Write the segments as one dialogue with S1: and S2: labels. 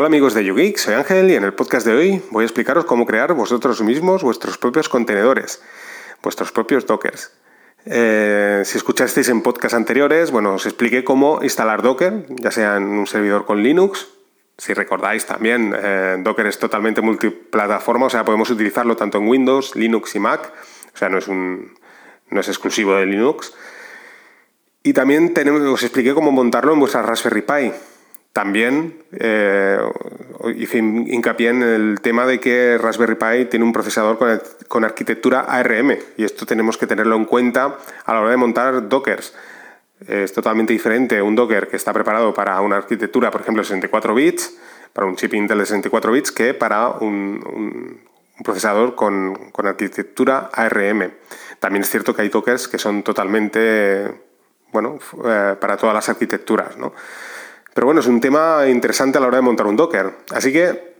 S1: Hola amigos de YouGeek, soy Ángel y en el podcast de hoy voy a explicaros cómo crear vosotros mismos vuestros propios contenedores, vuestros propios dockers. Eh, si escuchasteis en podcasts anteriores, bueno, os expliqué cómo instalar Docker, ya sea en un servidor con Linux. Si recordáis también, eh, Docker es totalmente multiplataforma, o sea, podemos utilizarlo tanto en Windows, Linux y Mac, o sea, no es, un, no es exclusivo de Linux. Y también os expliqué cómo montarlo en vuestra Raspberry Pi. También eh, hice hincapié en el tema de que Raspberry Pi tiene un procesador con, arquitectura ARM y esto tenemos que tenerlo en cuenta a la hora de montar Dockers. Es totalmente diferente un Docker que está preparado para una arquitectura, por ejemplo, 64 bits, para un chip Intel de 64 bits, que para un, procesador con, arquitectura ARM. También es cierto que hay Dockers que son totalmente, bueno, eh, para todas las arquitecturas, ¿no? Pero bueno, es un tema interesante a la hora de montar un Docker. Así que,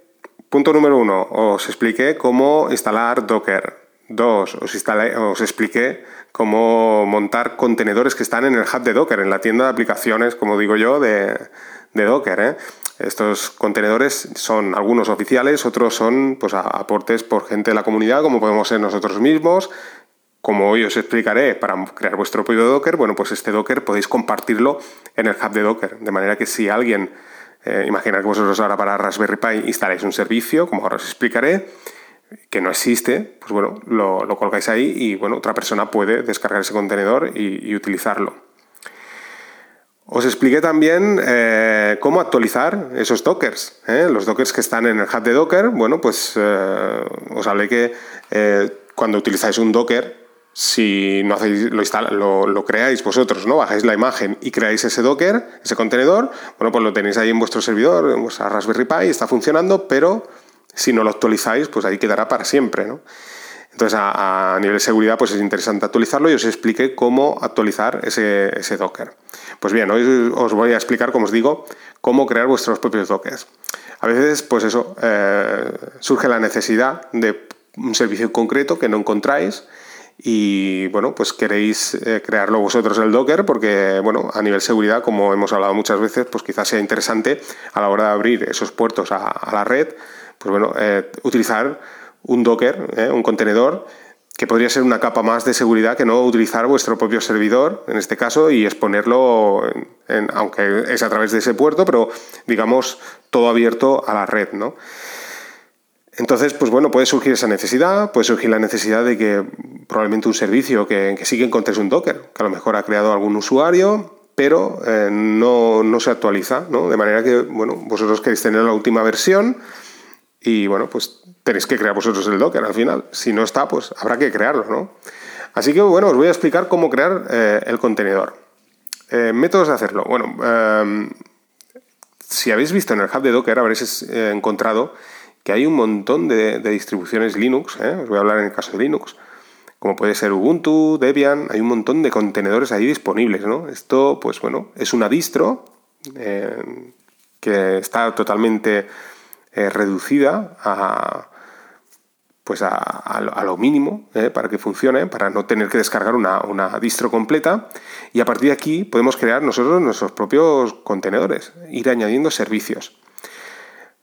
S1: punto número uno, os expliqué cómo instalar Docker. Dos, os, os expliqué cómo montar contenedores que están en el hub de Docker, en la tienda de aplicaciones, como digo yo, de, Docker. ¿eh? Estos contenedores son algunos oficiales, otros son pues, aportes por gente de la comunidad, como podemos ser nosotros mismos, como hoy os explicaré para crear vuestro propio Docker, bueno, pues este Docker podéis compartirlo en el hub de Docker, de manera que si alguien, eh, imaginar que vosotros ahora para Raspberry Pi instaláis un servicio, como ahora os explicaré, que no existe, pues bueno, lo, colgáis ahí y bueno, otra persona puede descargar ese contenedor y, utilizarlo. Os expliqué también eh, cómo actualizar esos dockers. ¿eh? Los dockers que están en el hub de Docker, bueno, pues os hablé que cuando utilizáis un docker, si no hacéis, lo, lo, creáis vosotros, ¿no? Bajáis la imagen y creáis ese Docker, ese contenedor, bueno, pues lo tenéis ahí en vuestro servidor, en vuestra Raspberry Pi, está funcionando, pero si no lo actualizáis, pues ahí quedará para siempre, ¿no? Entonces, a, nivel de seguridad, pues es interesante actualizarlo y os expliqué cómo actualizar ese, Docker. Pues bien, hoy os voy a explicar, como os digo, cómo crear vuestros propios Dockers. A veces, pues eso, eh, surge la necesidad de un servicio concreto que no encontráis y bueno, pues queréis eh, crearlo vosotros el Docker porque, bueno, a nivel seguridad, como hemos hablado muchas veces, pues quizás sea interesante a la hora de abrir esos puertos a, la red, pues bueno, eh, utilizar un Docker, eh, un contenedor que podría ser una capa más de seguridad que no utilizar vuestro propio servidor, en este caso, y exponerlo, aunque es a través de ese puerto, pero digamos todo abierto a la red, ¿no? Entonces, pues bueno, puede surgir esa necesidad, puede surgir la necesidad de que probablemente un servicio que, que sí que encontréis un Docker, que a lo mejor ha creado algún usuario, pero eh, no, se actualiza, ¿no? De manera que, bueno, vosotros queréis tener la última versión y, bueno, pues tenéis que crear vosotros el Docker al final. Si no está, pues habrá que crearlo, ¿no? Así que, bueno, os voy a explicar cómo crear eh, el contenedor. Eh, métodos de hacerlo. Bueno, si habéis visto en el hub de Docker, habréis encontrado que hay un montón de, distribuciones Linux, ¿eh? os voy a hablar en el caso de Linux, como puede ser Ubuntu, Debian, hay un montón de contenedores ahí disponibles, ¿no? Esto, pues bueno, es una distro eh, que está totalmente eh, reducida a, pues a, lo mínimo para que funcione, para no tener que descargar una, una, distro completa. Y a partir de aquí podemos crear nosotros nuestros propios contenedores, ir añadiendo servicios.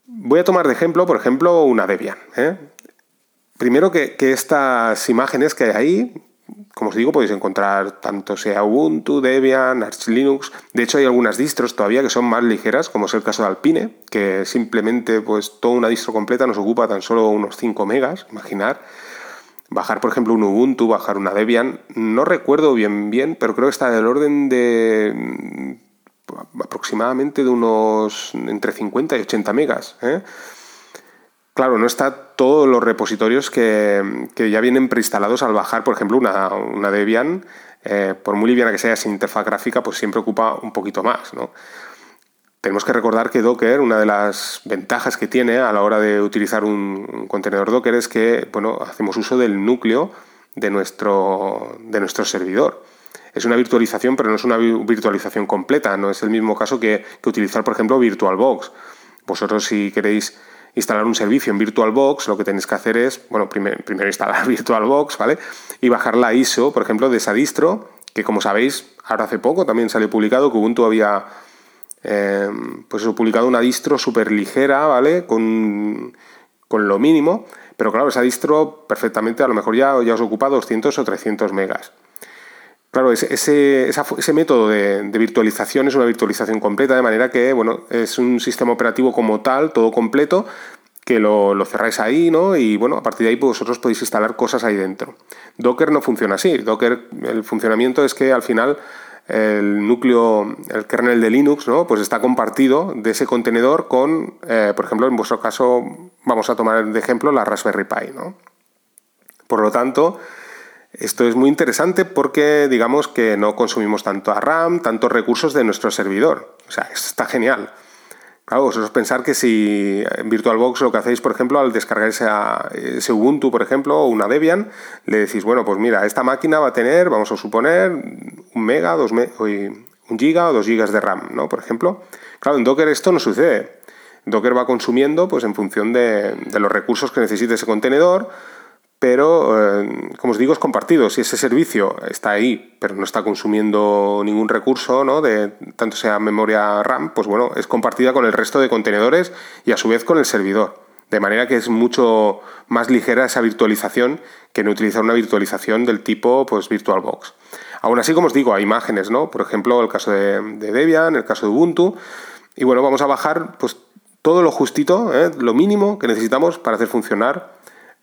S1: Voy a tomar de ejemplo, por ejemplo, una Debian. ¿eh? Primero que, estas imágenes que hay ahí, como os digo, podéis encontrar tanto sea Ubuntu, Debian, Arch Linux. De hecho, hay algunas distros todavía que son más ligeras, como es el caso de Alpine, que simplemente pues toda una distro completa nos ocupa tan solo unos 5 megas, imaginar. Bajar, por ejemplo, un Ubuntu, bajar una Debian, no recuerdo bien bien, pero creo que está del orden de aproximadamente de unos entre 50 y 80 megas. ¿eh? Claro, no está todos los repositorios que, ya vienen preinstalados al bajar, por ejemplo, una, Debian, eh, por muy liviana que sea sin interfaz gráfica, pues siempre ocupa un poquito más. Tenemos que recordar que Docker, una de las ventajas que tiene a la hora de utilizar un, contenedor Docker es que bueno, hacemos uso del núcleo de nuestro, de nuestro servidor es una virtualización, pero no es una virtualización completa. No es el mismo caso que, utilizar, por ejemplo, VirtualBox. Vosotros si queréis instalar un servicio en VirtualBox, lo que tenéis que hacer es, bueno, primero, instalar VirtualBox, ¿vale? Y bajar la ISO, por ejemplo, de esa distro, que como sabéis, ahora hace poco también salió publicado que Ubuntu había eh, pues publicado una distro súper ligera, ¿vale? Con, con, lo mínimo, pero claro, esa distro perfectamente a lo mejor ya, ya os ocupa 200 o 300 megas. Claro, ese, método de, virtualización es una virtualización completa, de manera que, bueno, es un sistema operativo como tal, todo completo, que lo, lo, cerráis ahí, ¿no? Y bueno, a partir de ahí pues, vosotros podéis instalar cosas ahí dentro. Docker no funciona así. Docker, el funcionamiento es que al final el núcleo, el kernel de Linux, ¿no? Pues está compartido de ese contenedor con, eh, por ejemplo, en vuestro caso, vamos a tomar de ejemplo la Raspberry Pi, ¿no? Por lo tanto, esto es muy interesante porque digamos que no consumimos tanto a RAM, tantos recursos de nuestro servidor. O sea, está genial. Claro, vosotros pensar que si en VirtualBox lo que hacéis, por ejemplo, al descargar ese, Ubuntu, por ejemplo, o una Debian, le decís, bueno, pues mira, esta máquina va a tener, vamos a suponer, un mega, dos un giga o dos gigas de RAM, ¿no? Por ejemplo. Claro, en Docker esto no sucede. Docker va consumiendo pues, en función de, de los recursos que necesite ese contenedor, pero eh, como os digo es compartido. Si ese servicio está ahí, pero no está consumiendo ningún recurso, ¿no? de tanto sea memoria RAM, pues bueno, es compartida con el resto de contenedores y a su vez con el servidor. De manera que es mucho más ligera esa virtualización que no utilizar una virtualización del tipo pues, VirtualBox. Aún así, como os digo, hay imágenes, ¿no? Por ejemplo, el caso de, Debian, el caso de Ubuntu. Y bueno, vamos a bajar pues, todo lo justito, ¿eh? lo mínimo que necesitamos para hacer funcionar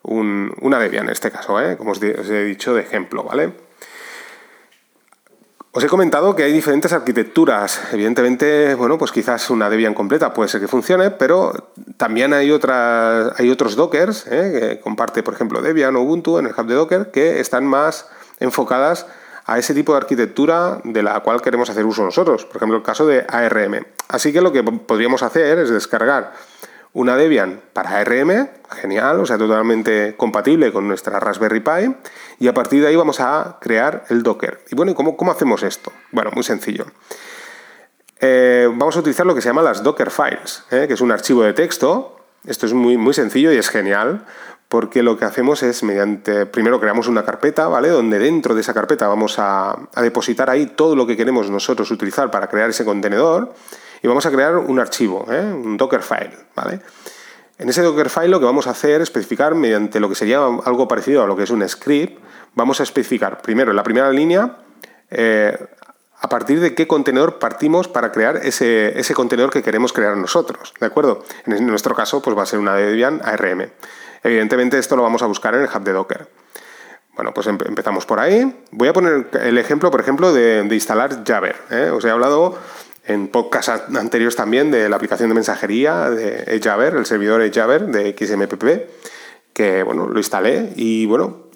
S1: una Debian en este caso, ¿eh? como os, he dicho de ejemplo, ¿vale? Os he comentado que hay diferentes arquitecturas. Evidentemente, bueno, pues quizás una Debian completa puede ser que funcione, pero también hay, otras, hay otros Dockers, ¿eh? que comparte, por ejemplo, Debian o Ubuntu en el hub de Docker, que están más enfocadas a ese tipo de arquitectura de la cual queremos hacer uso nosotros. Por ejemplo, el caso de ARM. Así que lo que podríamos hacer es descargar una Debian para ARM, genial, o sea, totalmente compatible con nuestra Raspberry Pi, y a partir de ahí vamos a crear el Docker. Y bueno, ¿cómo, cómo hacemos esto? Bueno, muy sencillo. Eh, vamos a utilizar lo que se llama las Docker Files, ¿eh? que es un archivo de texto. Esto es muy, muy sencillo y es genial, porque lo que hacemos es mediante, primero creamos una carpeta, ¿vale? Donde dentro de esa carpeta vamos a, a depositar ahí todo lo que queremos nosotros utilizar para crear ese contenedor y vamos a crear un archivo, ¿eh? un Dockerfile, ¿vale? En ese Dockerfile lo que vamos a hacer es especificar mediante lo que sería algo parecido a lo que es un script, vamos a especificar primero en la primera línea eh, a partir de qué contenedor partimos para crear ese, ese, contenedor que queremos crear nosotros, ¿de acuerdo? En nuestro caso pues va a ser una Debian ARM. Evidentemente esto lo vamos a buscar en el hub de Docker. Bueno, pues empezamos por ahí. Voy a poner el ejemplo, por ejemplo, de, instalar Jabber. ¿eh? Os he hablado en podcast anteriores también de la aplicación de mensajería de Jabber, el servidor Jabber de XMPP, que bueno, lo instalé y bueno,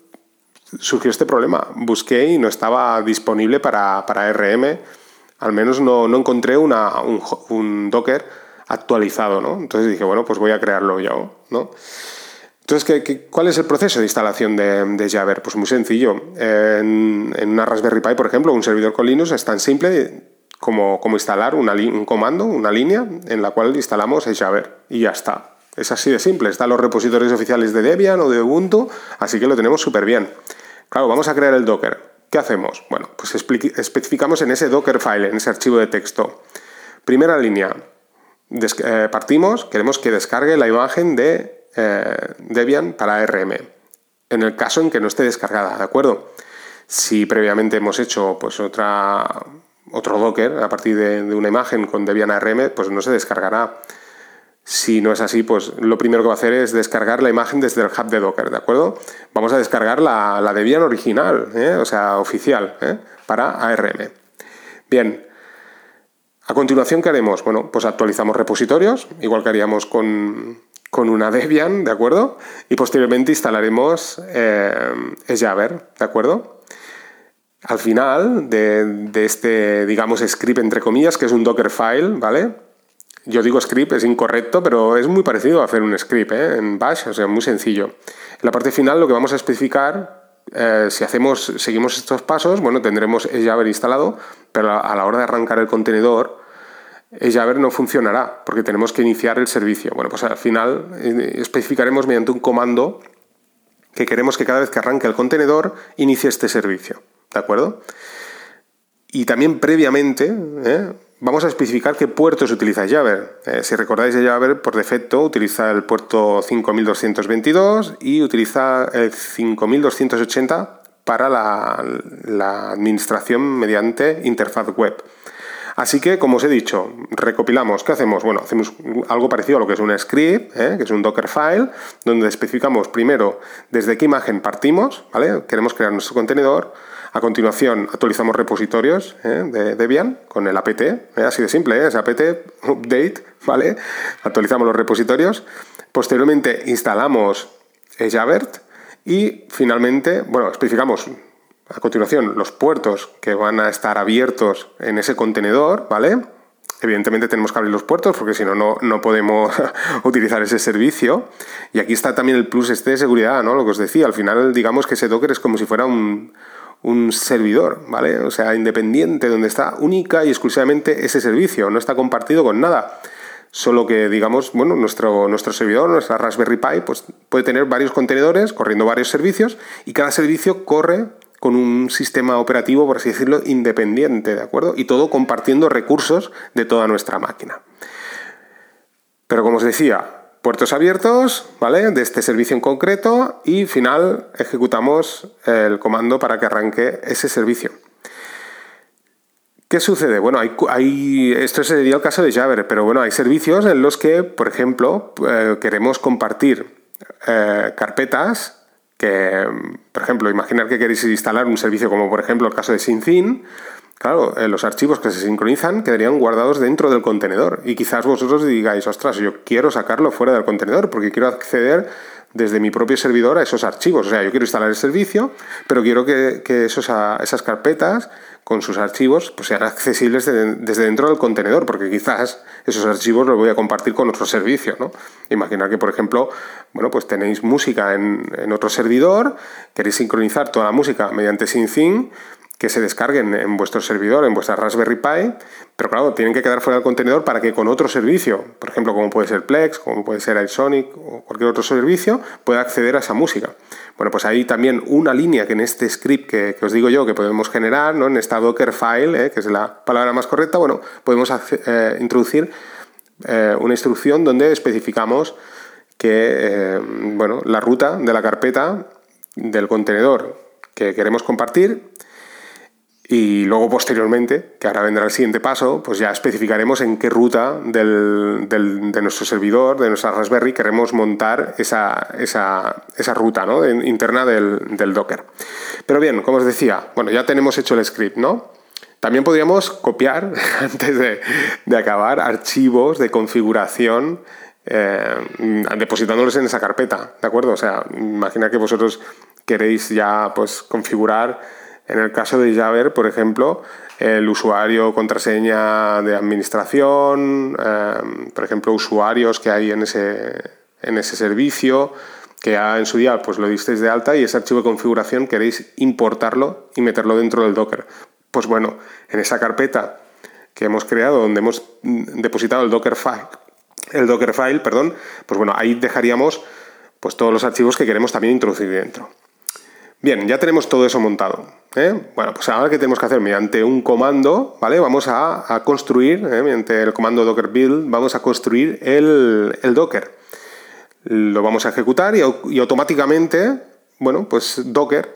S1: surgió este problema. Busqué y no estaba disponible para, para RM, al menos no, no encontré una, un, Docker actualizado, ¿no? Entonces dije, bueno, pues voy a crearlo yo, ¿no? Entonces, ¿qué, cuál es el proceso de instalación de, de Jabber? Pues muy sencillo. En, en, una Raspberry Pi, por ejemplo, un servidor con Linux es tan simple como, instalar un comando, una línea, en la cual instalamos Jabber y ya está. Es así de simple. Están los repositorios oficiales de Debian o de Ubuntu, así que lo tenemos súper bien. Claro, vamos a crear el Docker. ¿Qué hacemos? Bueno, pues especificamos en ese Docker file, en ese archivo de texto. Primera línea. Eh, partimos, queremos que descargue la imagen de eh, Debian para ARM. En el caso en que no esté descargada, ¿de acuerdo? Si previamente hemos hecho pues otra otro Docker a partir de, una imagen con Debian ARM, pues no se descargará. Si no es así, pues lo primero que va a hacer es descargar la imagen desde el hub de Docker, ¿de acuerdo? Vamos a descargar la, Debian original, ¿eh? o sea, oficial, ¿eh? para ARM. Bien, a continuación, ¿qué haremos? Bueno, pues actualizamos repositorios, igual que haríamos con, una Debian, ¿de acuerdo? Y posteriormente instalaremos eh, ¿de acuerdo? Al final de, este, digamos, script entre comillas, que es un Dockerfile, ¿vale? Yo digo script, es incorrecto, pero es muy parecido a hacer un script ¿eh? en Bash, o sea, muy sencillo. En la parte final lo que vamos a especificar, eh, si hacemos, seguimos estos pasos, bueno, tendremos Jabber instalado, pero a la hora de arrancar el contenedor, Jabber no funcionará, porque tenemos que iniciar el servicio. Bueno, pues al final eh, especificaremos mediante un comando que queremos que cada vez que arranque el contenedor inicie este servicio. ¿De acuerdo? Y también previamente, ¿eh? vamos a especificar qué puertos utiliza Jabber. Eh, si recordáis, Jabber por defecto utiliza el puerto 5222 y utiliza el 5280 para la, administración mediante interfaz web. Así que, como os he dicho, recopilamos. ¿Qué hacemos? Bueno, hacemos algo parecido a lo que es un script, ¿eh? que es un Dockerfile, donde especificamos primero desde qué imagen partimos, ¿vale? Queremos crear nuestro contenedor. A continuación, actualizamos repositorios ¿eh? de Debian con el apt, ¿eh? así de simple, es apt update, ¿vale? Actualizamos los repositorios. Posteriormente, instalamos Javert y finalmente, bueno, especificamos a continuación los puertos que van a estar abiertos en ese contenedor, ¿vale? Evidentemente tenemos que abrir los puertos porque si no, no podemos utilizar ese servicio. Y aquí está también el plus este de seguridad, ¿no? Lo que os decía, al final digamos que ese Docker es como si fuera un, un servidor, ¿vale? O sea, independiente, donde está única y exclusivamente ese servicio, no está compartido con nada. Solo que, digamos, bueno, nuestro, nuestro servidor, nuestra Raspberry Pi, pues puede tener varios contenedores corriendo varios servicios y cada servicio corre con un sistema operativo, por así decirlo, independiente, ¿de acuerdo? Y todo compartiendo recursos de toda nuestra máquina. Pero como os decía, puertos abiertos, ¿vale? De este servicio en concreto y final ejecutamos el comando para que arranque ese servicio. ¿Qué sucede? Bueno, hay, esto sería el caso de Jabber, pero bueno, hay servicios en los que, por ejemplo, eh, queremos compartir eh, carpetas que, por ejemplo, imaginar que queréis instalar un servicio como por ejemplo el caso de SyncIn, claro, eh, los archivos que se sincronizan quedarían guardados dentro del contenedor y quizás vosotros digáis, ostras, yo quiero sacarlo fuera del contenedor porque quiero acceder desde mi propio servidor a esos archivos. O sea, yo quiero instalar el servicio, pero quiero que, esos, esas carpetas con sus archivos pues sean accesibles desde dentro del contenedor, porque quizás esos archivos los voy a compartir con otro servicio. ¿no? Imaginar que, por ejemplo, bueno, pues tenéis música en, en otro servidor, queréis sincronizar toda la música mediante SyncIn, que se descarguen en vuestro servidor, en vuestra Raspberry Pi, pero claro, tienen que quedar fuera del contenedor para que con otro servicio, por ejemplo, como puede ser Plex, como puede ser iSonic o cualquier otro servicio, pueda acceder a esa música. Bueno, pues hay también una línea que en este script que, os digo yo que podemos generar, ¿no? en esta Docker file, ¿eh? que es la palabra más correcta, bueno, podemos eh, introducir eh, una instrucción donde especificamos que bueno, la ruta de la carpeta del contenedor que queremos compartir y luego posteriormente, que ahora vendrá el siguiente paso, pues ya especificaremos en qué ruta del, de nuestro servidor, de nuestra Raspberry, queremos montar esa, esa, esa ruta ¿no? interna del, del, Docker. Pero bien, como os decía, bueno, ya tenemos hecho el script, ¿no? También podríamos copiar, antes de, de acabar, archivos de configuración eh, depositándolos en esa carpeta, ¿de acuerdo? O sea, imagina que vosotros queréis ya pues configurar en el caso de Jabber, por ejemplo, el usuario, contraseña de administración, em, por ejemplo, usuarios que hay en ese, en ese servicio, que ya en su día pues lo disteis de alta y ese archivo de configuración queréis importarlo y meterlo dentro del Docker. Pues bueno, en esa carpeta que hemos creado, donde hemos depositado el Dockerfile, el Dockerfile, perdón, pues bueno, ahí dejaríamos pues todos los archivos que queremos también introducir dentro. Bien, ya tenemos todo eso montado. ¿eh? Bueno, pues ahora que tenemos que hacer mediante un comando, ¿vale? Vamos a, construir, ¿eh? mediante el comando docker build, vamos a construir el, Docker. Lo vamos a ejecutar y, automáticamente, bueno, pues Docker,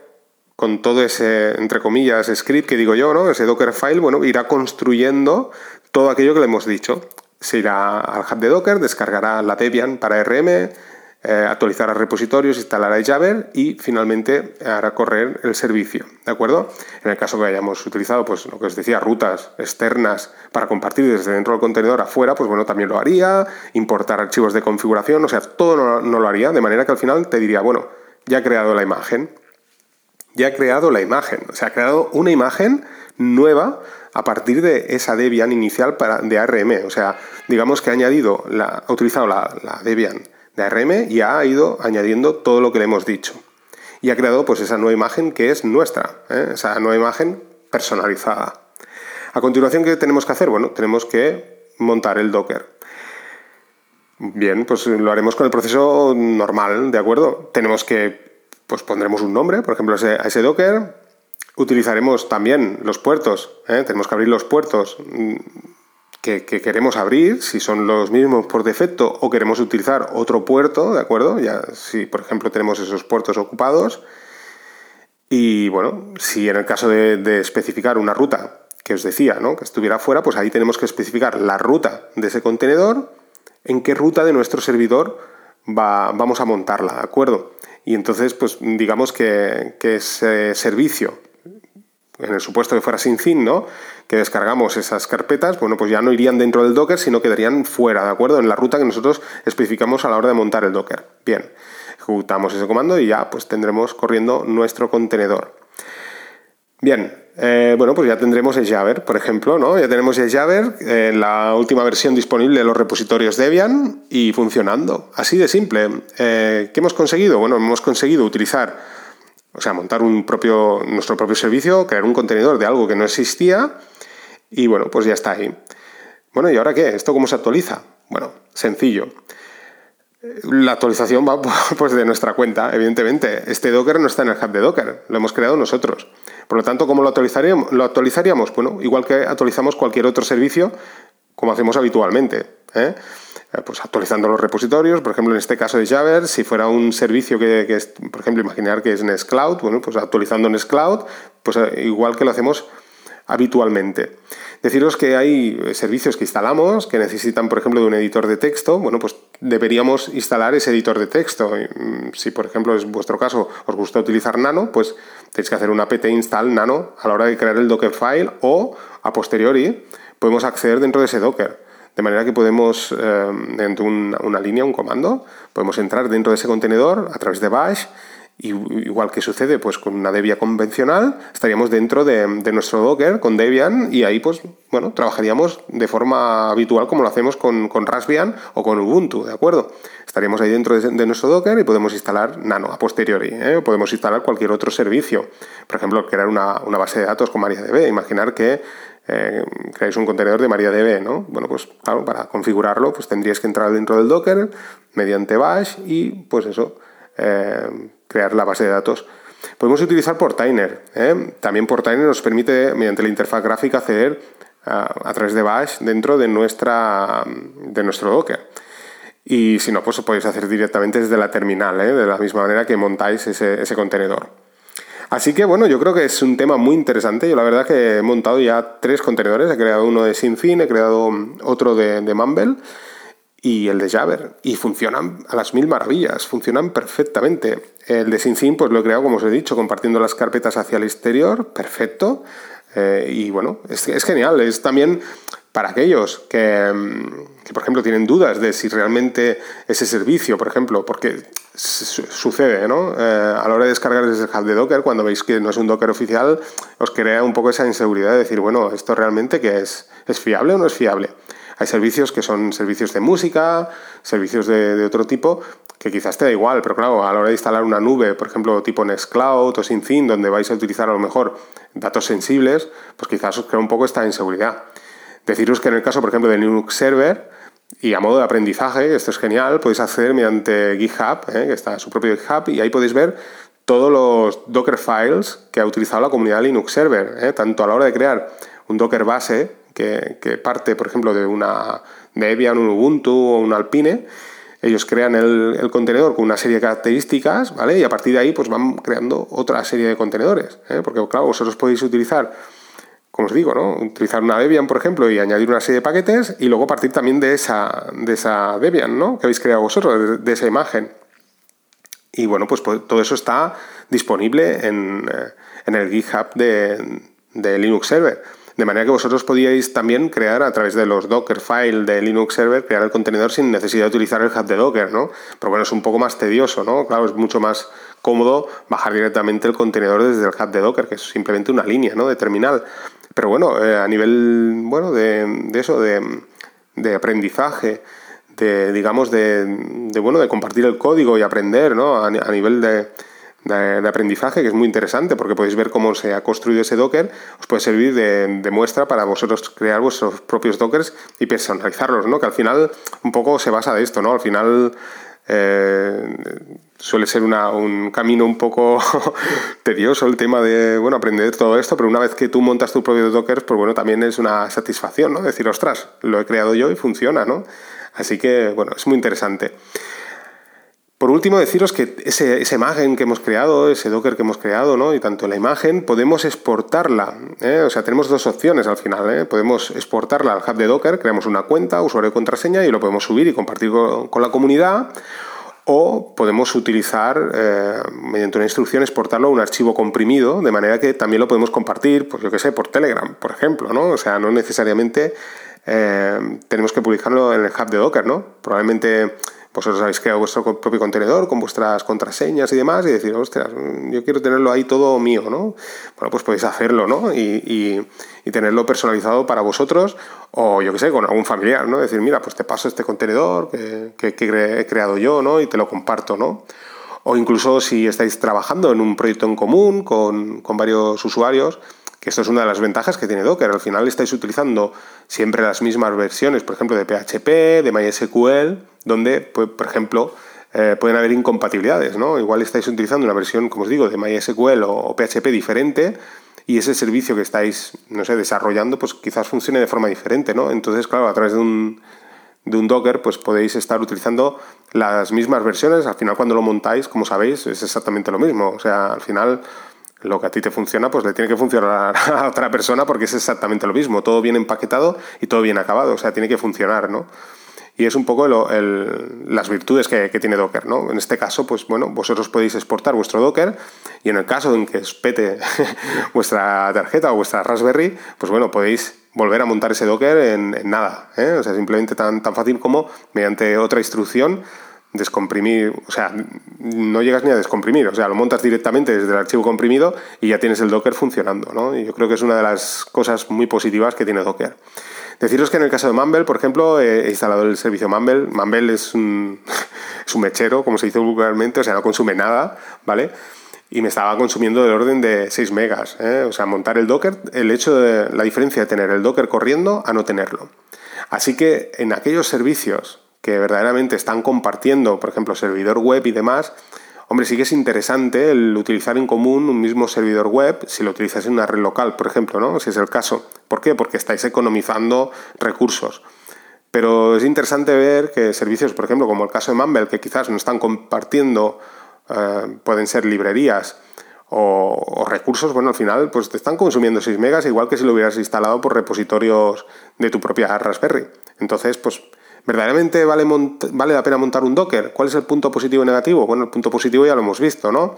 S1: con todo ese, entre comillas, script que digo yo, ¿no? Ese Docker file, bueno, irá construyendo todo aquello que le hemos dicho. Se irá al hub de Docker, descargará la Debian para RM, eh, actualizará repositorios, instalará Jabber y finalmente hará correr el servicio. ¿De acuerdo? En el caso que hayamos utilizado, pues lo que os decía, rutas externas para compartir desde dentro del contenedor afuera, pues bueno, también lo haría, importar archivos de configuración, o sea, todo no, lo haría, de manera que al final te diría, bueno, ya he creado la imagen, ya he creado la imagen, o sea, ha creado una imagen nueva a partir de esa Debian inicial para, de ARM. O sea, digamos que ha añadido, ha utilizado la, la Debian de ARM y ha ido añadiendo todo lo que le hemos dicho. Y ha creado pues esa nueva imagen que es nuestra, ¿eh? esa nueva imagen personalizada. A continuación, ¿qué tenemos que hacer? Bueno, tenemos que montar el Docker. Bien, pues lo haremos con el proceso normal, ¿de acuerdo? Tenemos que, pues pondremos un nombre, por ejemplo, a ese Docker. Utilizaremos también los puertos, ¿eh? tenemos que abrir los puertos que, queremos abrir, si son los mismos por defecto o queremos utilizar otro puerto, ¿de acuerdo? Ya si, por ejemplo, tenemos esos puertos ocupados. Y bueno, si en el caso de, especificar una ruta que os decía, ¿no? Que estuviera fuera, pues ahí tenemos que especificar la ruta de ese contenedor, en qué ruta de nuestro servidor va, vamos a montarla, ¿de acuerdo? Y entonces, pues digamos que, que ese servicio en el supuesto que fuera sin fin, ¿no? Que descargamos esas carpetas, bueno, pues ya no irían dentro del Docker, sino quedarían fuera, ¿de acuerdo? En la ruta que nosotros especificamos a la hora de montar el Docker. Bien, ejecutamos ese comando y ya pues tendremos corriendo nuestro contenedor. Bien, eh, bueno, pues ya tendremos el Jabber, por ejemplo, ¿no? Ya tenemos el Jabber, eh, la última versión disponible de los repositorios Debian y funcionando. Así de simple. Eh, ¿Qué hemos conseguido? Bueno, hemos conseguido utilizar o sea, montar un propio, nuestro propio servicio, crear un contenedor de algo que no existía y bueno, pues ya está ahí. Bueno, ¿y ahora qué? ¿Esto cómo se actualiza? Bueno, sencillo. La actualización va pues de nuestra cuenta, evidentemente. Este Docker no está en el hub de Docker, lo hemos creado nosotros. Por lo tanto, ¿cómo lo actualizaríamos? Lo actualizaríamos, bueno, igual que actualizamos cualquier otro servicio, como hacemos habitualmente. ¿eh? Eh, pues actualizando los repositorios, por ejemplo, en este caso de Java, si fuera un servicio que, es, por ejemplo, imaginar que es Nextcloud, bueno, pues actualizando Nextcloud, pues eh, igual que lo hacemos habitualmente. Deciros que hay servicios que instalamos que necesitan, por ejemplo, de un editor de texto. Bueno, pues deberíamos instalar ese editor de texto. Mm, si, por ejemplo, es vuestro caso, os gusta utilizar Nano, pues tenéis que hacer una apt install Nano a la hora de crear el Dockerfile o, a posteriori, podemos acceder dentro de ese Docker. De manera que podemos, eh, dentro de una, línea, un comando, podemos entrar dentro de ese contenedor a través de bash igual que sucede pues con una Debian convencional, estaríamos dentro de, nuestro Docker con Debian y ahí pues bueno, trabajaríamos de forma habitual como lo hacemos con, con Raspbian o con Ubuntu, ¿de acuerdo? Estaríamos ahí dentro de, nuestro Docker y podemos instalar Nano a posteriori, ¿eh? podemos instalar cualquier otro servicio. Por ejemplo, crear una, una base de datos con MariaDB. Imaginar que eh, creáis un contenedor de MariaDB, ¿no? Bueno, pues claro, para configurarlo, pues tendríais que entrar dentro del Docker mediante bash y, pues eso, eh, crear la base de datos. Podemos utilizar Portainer. ¿eh? También Portainer nos permite, mediante la interfaz gráfica, acceder a, través de bash dentro de, nuestra, de nuestro Docker. Y si no, pues lo podéis hacer directamente desde la terminal, ¿eh? de la misma manera que montáis ese, ese contenedor. Así que bueno, yo creo que es un tema muy interesante. Yo la verdad que he montado ya tres contenedores. He creado uno de Sinfin, he creado otro de, Mumble y el de Jabber. Y funcionan a las mil maravillas, funcionan perfectamente. El de Sinfin pues lo he creado, como os he dicho, compartiendo las carpetas hacia el exterior, perfecto. Eh, y bueno, es, es, genial. Es también para aquellos que, por ejemplo, tienen dudas de si realmente ese servicio, por ejemplo, porque sucede, ¿no? Eh, a la hora de descargar el hub de Docker, cuando veis que no es un Docker oficial, os crea un poco esa inseguridad de decir, bueno, ¿esto realmente qué es? ¿Es fiable o no es fiable? Hay servicios que son servicios de música, servicios de, otro tipo, que quizás te da igual, pero claro, a la hora de instalar una nube, por ejemplo, tipo Nextcloud o SyncThin, donde vais a utilizar a lo mejor datos sensibles, pues quizás os crea un poco esta inseguridad. Deciros que en el caso, por ejemplo, de Linux Server, y a modo de aprendizaje, esto es genial, podéis acceder mediante GitHub, ¿eh? que está su propio GitHub, y ahí podéis ver todos los Docker files que ha utilizado la comunidad Linux Server, ¿eh? tanto a la hora de crear un Docker base, que, parte, por ejemplo, de una Debian, un Ubuntu o un Alpine, ellos crean el, contenedor con una serie de características, ¿vale? Y a partir de ahí, pues van creando otra serie de contenedores, ¿eh? porque, claro, vosotros podéis utilizar como os digo, ¿no? utilizar una Debian, por ejemplo, y añadir una serie de paquetes y luego partir también de esa, de esa Debian ¿no? que habéis creado vosotros, de, esa imagen. Y bueno, pues, pues, todo eso está disponible en, eh, el GitHub de, de, Linux Server. De manera que vosotros podíais también crear a través de los Dockerfile de Linux Server, crear el contenedor sin necesidad de utilizar el hub de Docker, ¿no? Pero bueno, es un poco más tedioso, ¿no? Claro, es mucho más cómodo bajar directamente el contenedor desde el hub de Docker, que es simplemente una línea, ¿no? De terminal. Pero bueno, eh, a nivel, bueno, de, eso, de, aprendizaje, de, digamos, de, bueno, de compartir el código y aprender, ¿no? A, nivel de, aprendizaje, que es muy interesante porque podéis ver cómo se ha construido ese Docker, os puede servir de, muestra para vosotros crear vuestros propios Dockers y personalizarlos, ¿no? Que al final un poco se basa de esto, ¿no? Al final Eh, suele ser un camino un poco tedioso el tema de, bueno, aprender todo esto, pero una vez que tú montas tu propio Docker, pues bueno, también es una satisfacción, ¿no? Decir, ostras, lo he creado yo y funciona, ¿no? Así que, bueno, es muy interesante. Por último, deciros que esa imagen que hemos creado, ese Docker que hemos creado, ¿no? y tanto la imagen, podemos exportarla. ¿eh? O sea, tenemos dos opciones al final. ¿eh? Podemos exportarla al hub de Docker, creamos una cuenta, usuario y contraseña, y lo podemos subir y compartir con, la comunidad. O podemos utilizar, eh, mediante una instrucción, exportarlo a un archivo comprimido, de manera que también lo podemos compartir, pues yo que sé, por Telegram, por ejemplo, ¿no? O sea, no necesariamente tenemos que publicarlo en el hub de Docker, ¿no? Probablemente vosotros habéis creado vuestro propio contenedor con vuestras contraseñas y demás y decir, ostras, yo quiero tenerlo ahí todo mío, ¿no? Bueno, pues podéis hacerlo, ¿no? Y, tenerlo personalizado para vosotros o yo qué sé, con algún familiar, ¿no? Decir, mira, pues te paso este contenedor que, he creado yo, ¿no? Y te lo comparto, ¿no? O incluso si estáis trabajando en un proyecto en común con, con varios usuarios, que esto es una de las ventajas que tiene Docker. Al final estáis utilizando siempre las mismas versiones, por ejemplo, de PHP, de MySQL, donde, pues, por ejemplo, eh, pueden haber incompatibilidades, ¿no? Igual estáis utilizando una versión, como os digo, de MySQL o, PHP diferente y ese servicio que estáis, no sé, desarrollando, pues quizás funcione de forma diferente, ¿no? Entonces, claro, a través de un, de un Docker, pues podéis estar utilizando las mismas versiones. Al final, cuando lo montáis, como sabéis, es exactamente lo mismo. O sea, al final lo que a ti te funciona, pues le tiene que funcionar a otra persona porque es exactamente lo mismo. Todo bien empaquetado y todo bien acabado. O sea, tiene que funcionar, ¿no? Y es un poco las virtudes que, tiene Docker, ¿no? En este caso, pues bueno, vosotros podéis exportar vuestro Docker y en el caso en que os pete vuestra tarjeta o vuestra Raspberry, pues bueno, podéis volver a montar ese Docker en, nada. ¿eh? O sea, simplemente tan, tan fácil como mediante otra instrucción descomprimir, o sea, no llegas ni a descomprimir, o sea, lo montas directamente desde el archivo comprimido y ya tienes el Docker funcionando, ¿no? Y yo creo que es una de las cosas muy positivas que tiene Docker. Deciros que en el caso de Mumble, por ejemplo, he instalado el servicio Mumble. Mumble es un, es un mechero, como se dice vulgarmente, o sea, no consume nada, ¿vale? Y me estaba consumiendo del orden de 6 megas. ¿eh? O sea, montar el Docker, el hecho de la diferencia de tener el Docker corriendo a no tenerlo. Así que en aquellos servicios que verdaderamente están compartiendo, por ejemplo, servidor web y demás, hombre, sí que es interesante el utilizar en común un mismo servidor web si lo utilizas en una red local, por ejemplo, ¿no? Si es el caso. ¿Por qué? Porque estáis economizando recursos. Pero es interesante ver que servicios, por ejemplo, como el caso de Mumble, que quizás no están compartiendo, eh, pueden ser librerías o, o, recursos, bueno, al final pues te están consumiendo 6 megas, igual que si lo hubieras instalado por repositorios de tu propia Raspberry. Entonces, pues ¿Verdaderamente vale, vale la pena montar un Docker? ¿Cuál es el punto positivo y negativo? Bueno, el punto positivo ya lo hemos visto, ¿no?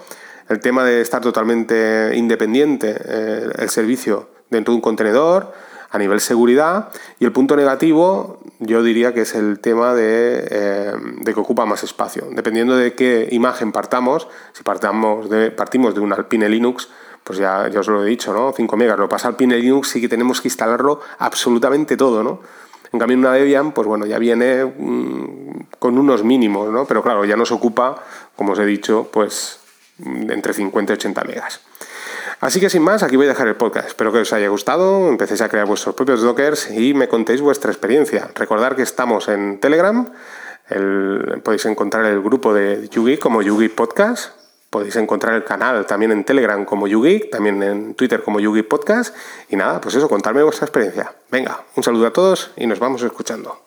S1: El tema de estar totalmente independiente eh, el servicio dentro de un contenedor a nivel seguridad y el punto negativo yo diría que es el tema de, eh, de, que ocupa más espacio. Dependiendo de qué imagen partamos, si partamos de, partimos de un Alpine Linux, pues ya, ya os lo he dicho, ¿no? 5 megas. Lo pasa Alpine Linux sí que tenemos que instalarlo absolutamente todo, ¿no? En cambio, una Debian, pues bueno, ya viene mm, con unos mínimos, ¿no? Pero claro, ya nos ocupa, como os he dicho, pues entre 50 y 80 megas. Así que sin más, aquí voy a dejar el podcast. Espero que os haya gustado, empecéis a crear vuestros propios dockers y me contéis vuestra experiencia. Recordad que estamos en Telegram, podéis encontrar el grupo de Yugi como Yugi Podcast Podéis encontrar el canal también en Telegram como Yugi, también en Twitter como Yugi Podcast. Y nada, pues eso, contarme vuestra experiencia. Venga, un saludo a todos y nos vamos escuchando.